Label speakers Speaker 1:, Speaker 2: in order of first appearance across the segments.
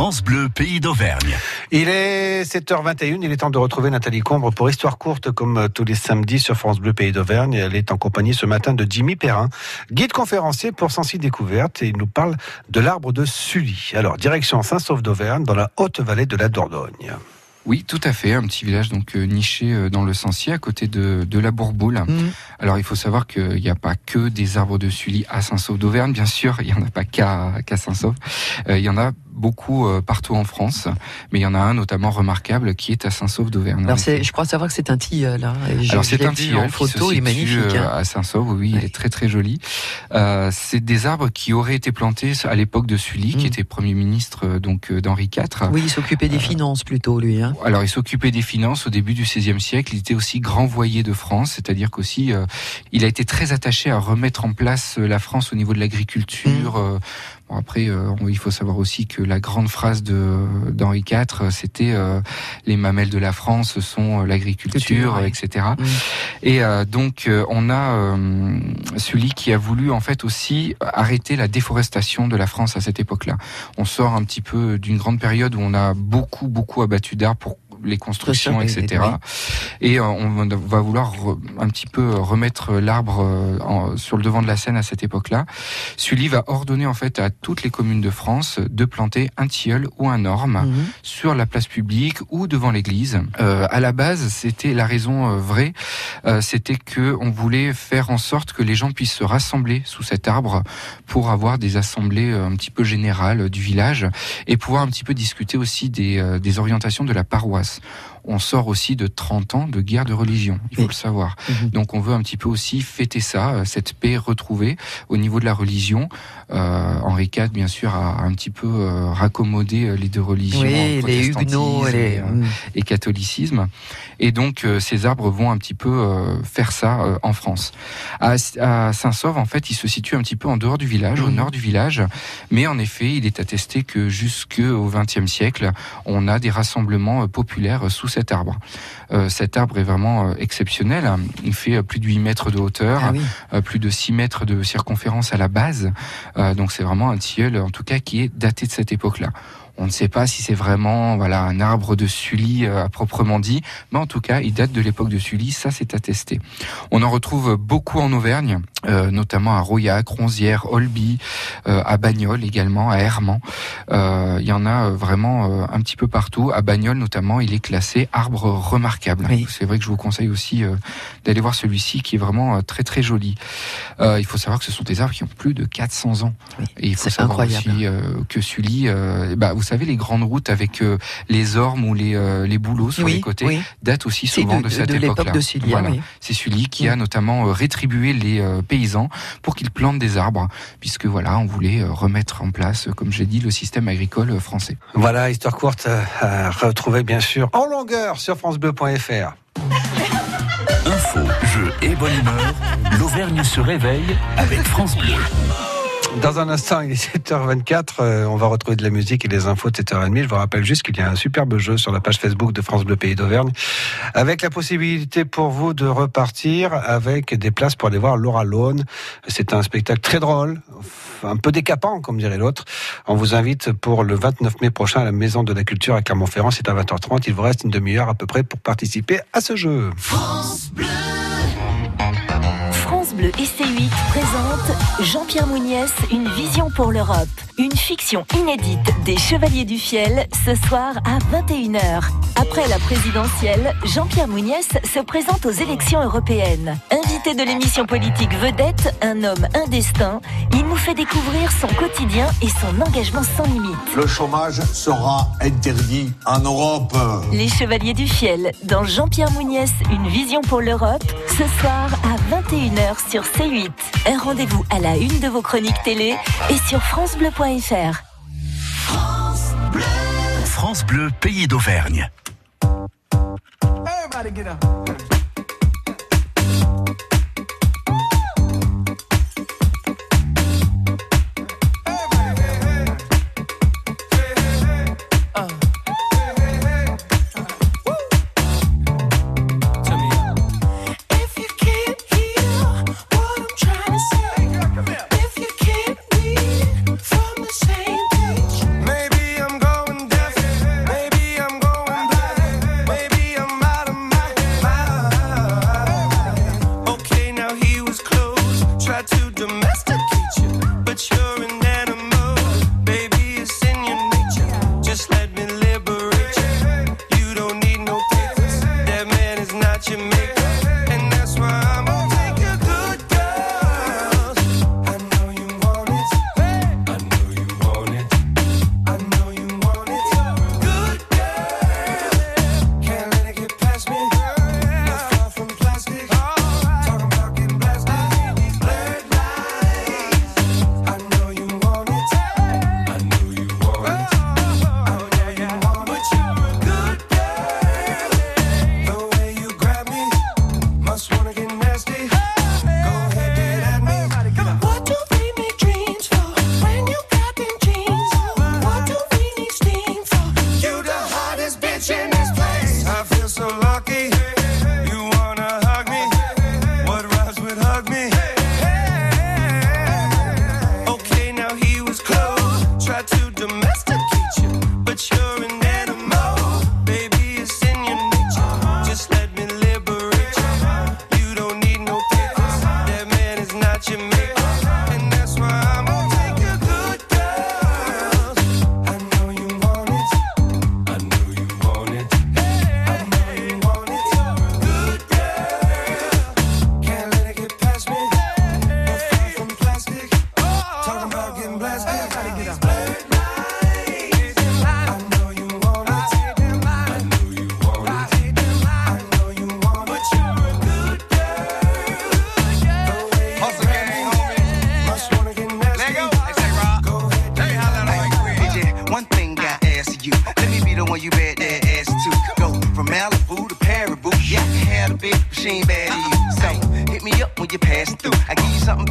Speaker 1: France Bleu, pays d'Auvergne.
Speaker 2: Il est 7h21, il est temps de retrouver Nathalie Combre pour Histoire courte comme tous les samedis sur France Bleu, pays d'Auvergne. Elle est en compagnie ce matin de Jimmy Perrin, guide conférencier pour Sensi Découverte et il nous parle de l'arbre de Sully. Alors, direction Saint-Sauf d'Auvergne dans la haute vallée de la Dordogne.
Speaker 3: Oui, tout à fait, un petit village donc euh, niché euh, dans le Sancier, à côté de, de la Bourboule.
Speaker 2: Mhm.
Speaker 3: Alors il faut savoir qu'il n'y a pas que des arbres de Sully à Saint-Sauf d'Auvergne, bien sûr, il n'y en a pas qu'à qu'à Saint-Sauf. Euh, il y en a beaucoup euh, partout en France, mais il y en a un notamment remarquable qui est à Saint-Sauf d'Auvergne.
Speaker 4: Alors je crois savoir que c'est un tilleul. Hein. Je-
Speaker 3: Alors c'est un tilleul
Speaker 4: en photo, il est magnifique.
Speaker 3: euh,
Speaker 4: hein.
Speaker 3: à Saint-Sauve, oui, il est très très joli. Euh, c'est des arbres qui auraient été plantés à l'époque de Sully, qui
Speaker 4: Mm.
Speaker 3: était premier ministre euh, donc euh, d'Henri IV.
Speaker 4: Oui, il s'occupait des finances plutôt, lui. Hein.
Speaker 3: Alors, il s'occupait des finances au début du XVIe siècle. Il était aussi grand voyer de France, c'est-à-dire qu'aussi, euh, il a été très attaché à remettre en place euh, la France au niveau de l'agriculture. euh, bon, après, euh, il faut savoir aussi que la grande phrase de d'Henri IV, euh, c'était euh, les mamelles de la France sont euh, l'agriculture,
Speaker 4: ouais.
Speaker 3: etc. Et euh, donc, euh, on a euh, Sully qui a voulu en fait aussi arrêter la déforestation de la France à cette époque-là. On sort un petit peu d'une grande période où on a beaucoup, beaucoup abattu d'arbres pour les constructions, etc. Et euh, on va vouloir un petit peu remettre l'arbre euh, en- sur le devant de la scène à cette époque-là. Sully va ordonner en fait à toutes les communes de France de planter un tilleul ou un orme
Speaker 4: Mhm.
Speaker 3: sur la place publique ou devant l'église. Euh, à la base, c'était la raison euh, vraie, euh, c'était que on voulait faire en sorte que les gens puissent se rassembler sous cet arbre pour avoir des assemblées euh, un petit peu générales du village et pouvoir un petit peu discuter aussi des, euh, des orientations de la paroisse. Haus On sort aussi de 30 ans de guerre de religion, il faut
Speaker 4: Oui.
Speaker 3: le savoir.
Speaker 4: Mhm.
Speaker 3: Donc on veut un petit peu aussi fêter ça, euh, cette paix retrouvée au niveau de la religion. Euh, Henri IV, bien sûr, a un petit peu euh, raccommodé les deux religions,
Speaker 4: Oui, les Huguenots, les...
Speaker 3: et, euh,
Speaker 4: Mm.
Speaker 3: et catholicisme. Et donc ces arbres vont un petit peu faire ça en France. À, à Saint-Sauve, en fait, il se situe un petit peu en dehors du village, au
Speaker 4: Mhm.
Speaker 3: nord du village. Mais en effet, il est attesté que jusqu'au XXe siècle, on a des rassemblements populaires sous cet arbre. Euh, cet arbre est vraiment euh, exceptionnel. hein. Il fait euh, plus de 8 mètres de hauteur,
Speaker 4: Ah oui.
Speaker 3: plus de 6 mètres de circonférence à la base. Donc c'est vraiment un tilleul, en tout cas, qui est daté de cette époque-là. On ne sait pas si c'est vraiment voilà un arbre de Sully euh, à proprement dit, mais en tout cas, il date de l'époque de Sully, ça c'est attesté. On en retrouve beaucoup en Auvergne, euh, notamment à Rouillac, Ronzière, Olby, euh, à Bagnols également, à Hermans. Euh, il y en a vraiment un petit peu partout. À Bagnols notamment, il est classé arbre remarquable.
Speaker 4: Oui.
Speaker 3: C'est vrai que je vous conseille aussi d'aller voir celui-ci qui est vraiment très très joli. Il faut savoir que ce sont des arbres qui ont plus de 400 ans.
Speaker 4: Oui,
Speaker 3: Et il faut savoir
Speaker 4: incroyable.
Speaker 3: aussi que Sully, bah, vous savez, les grandes routes avec euh, les ormes ou les, euh, les bouleaux sur les côtés
Speaker 4: oui.
Speaker 3: datent aussi
Speaker 4: C'est
Speaker 3: souvent
Speaker 4: de,
Speaker 3: de, cette
Speaker 4: de l'époque
Speaker 3: époque-là.
Speaker 4: de Sully.
Speaker 3: Voilà.
Speaker 4: oui.
Speaker 3: C'est Sully qui a notamment euh, rétribué les euh, paysans pour qu'ils plantent des arbres, puisque voilà, on voulait euh, remettre en place, comme j'ai dit, le système agricole euh, français.
Speaker 2: Voilà, histoire courte euh, à retrouver bien sûr en longueur sur francebleu.fr.
Speaker 1: Info, jeux et bonne humeur, l'Auvergne se réveille avec France Bleu.
Speaker 2: Dans un instant, il est 7h24. euh, on va retrouver de la musique et des infos de 7h30. Je vous rappelle juste qu'il y a un superbe jeu sur la page Facebook de France Bleu Pays d'Auvergne, avec la possibilité pour vous de repartir avec des places pour aller voir Laura Lone. C'est un spectacle très drôle, un peu décapant, comme dirait l'autre. On vous invite pour le 29 mai prochain à la Maison de la Culture à Clermont-Ferrand. C'est à 20h30. Il vous reste une demi-heure à peu près pour participer à ce jeu.
Speaker 5: France Bleu et C8 présente Jean-Pierre Mouniès, une vision pour l'Europe. Une fiction inédite des Chevaliers du Fiel ce soir à 21h. Après la présidentielle, Jean-Pierre Mouniès se présente aux élections européennes. Invité de l'émission politique Vedette, un homme, un destin, il nous fait découvrir son quotidien et son engagement sans limite.
Speaker 6: Le chômage sera interdit en Europe.
Speaker 5: Les Chevaliers du Fiel, dans Jean-Pierre Mouniès, une vision pour l'Europe, ce soir à 21h sur C8. Un rendez-vous à la une de vos chroniques télé et sur FranceBleu.fr.
Speaker 1: France Bleu, pays d'Auvergne.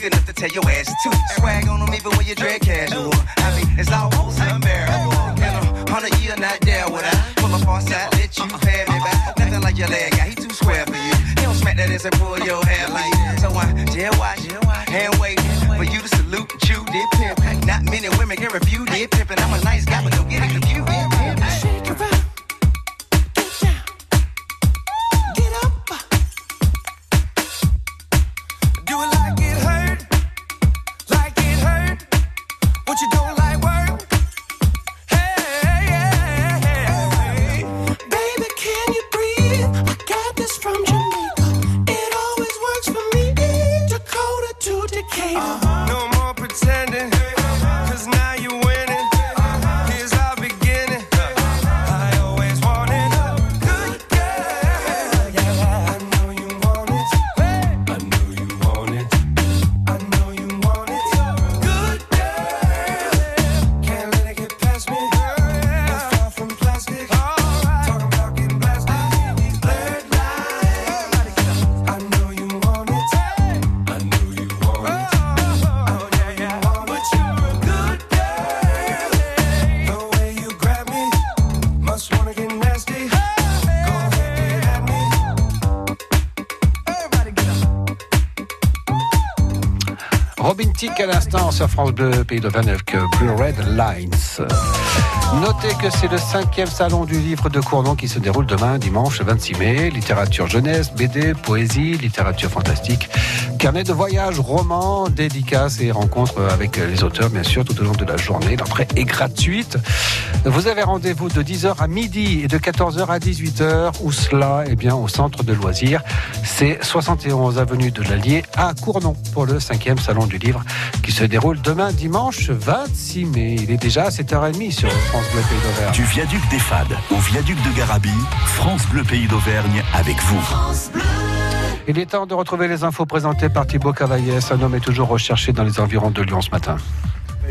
Speaker 7: Big enough to tell your ass to. Swag on them even when you dress casual. I mean, it's almost unbearable. In a hundred year, not there would I pull up on side, let you pay me back. Nothing like your leg guy, he too square for you. He don't smack that ass and pull your hair like that. So I jail watch, hand wait for you to salute chew did pimp. Not many women can refuse did pimp, and I'm a nice guy,
Speaker 2: Tick à l'instant sur France Bleu, Pays d'Auvergne avec euh, Blue Red Lines. Notez que c'est le cinquième salon du livre de Cournon qui se déroule demain, dimanche 26 mai. Littérature jeunesse, BD, poésie, littérature fantastique, carnet de voyage, romans, dédicaces et rencontres avec les auteurs, bien sûr, tout au long de la journée. L'entrée est gratuite. Vous avez rendez-vous de 10h à midi et de 14h à 18h. Où cela? Eh bien, au centre de loisirs. C'est 71 avenue de l'Allier à Cournon pour le cinquième salon du livre qui se déroule demain, dimanche 26 mai. Il est déjà 7h30 sur France Bleu Pays d'Auvergne.
Speaker 1: Du viaduc des Fades au viaduc de Garabie, France Bleu Pays d'Auvergne avec vous.
Speaker 2: Il est temps de retrouver les infos présentées par Thibaut Cavaillès. Un homme est toujours recherché dans les environs de Lyon ce matin.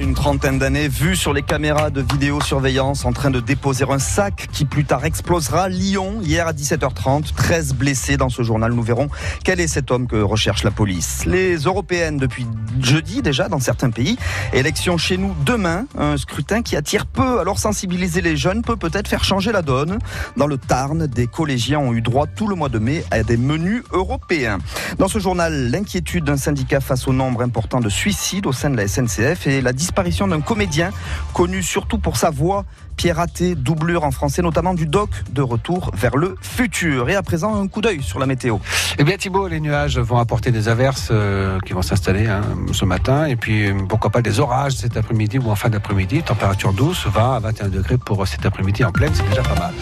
Speaker 8: Une trentaine d'années, vu sur les caméras de vidéosurveillance en train de déposer un sac qui plus tard explosera. Lyon, hier à 17h30, 13 blessés dans ce journal. Nous verrons quel est cet homme que recherche la police. Les européennes depuis jeudi déjà dans certains pays. Élection chez nous demain, un scrutin qui attire peu. Alors sensibiliser les jeunes peut peut-être faire changer la donne. Dans le Tarn, des collégiens ont eu droit tout le mois de mai à des menus européens. Dans ce journal, l'inquiétude d'un syndicat face au nombre important de suicides au sein de la SNCF et la disparition d'un comédien connu surtout pour sa voix. Pierre Athé, doublure en français, notamment du doc de retour vers le futur. Et à présent, un coup d'œil sur la météo.
Speaker 2: Eh bien Thibaut, les nuages vont apporter des averses euh, qui vont s'installer hein, ce matin et puis euh, pourquoi pas des orages cet après-midi ou en fin d'après-midi. Température douce, 20 à 21 degrés pour cet après-midi en pleine, c'est déjà pas mal.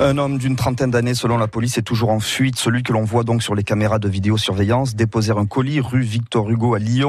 Speaker 8: Un homme d'une trentaine d'années, selon la police, est toujours en fuite. Celui que l'on voit donc sur les caméras de vidéosurveillance déposer un colis rue Victor Hugo à Lyon.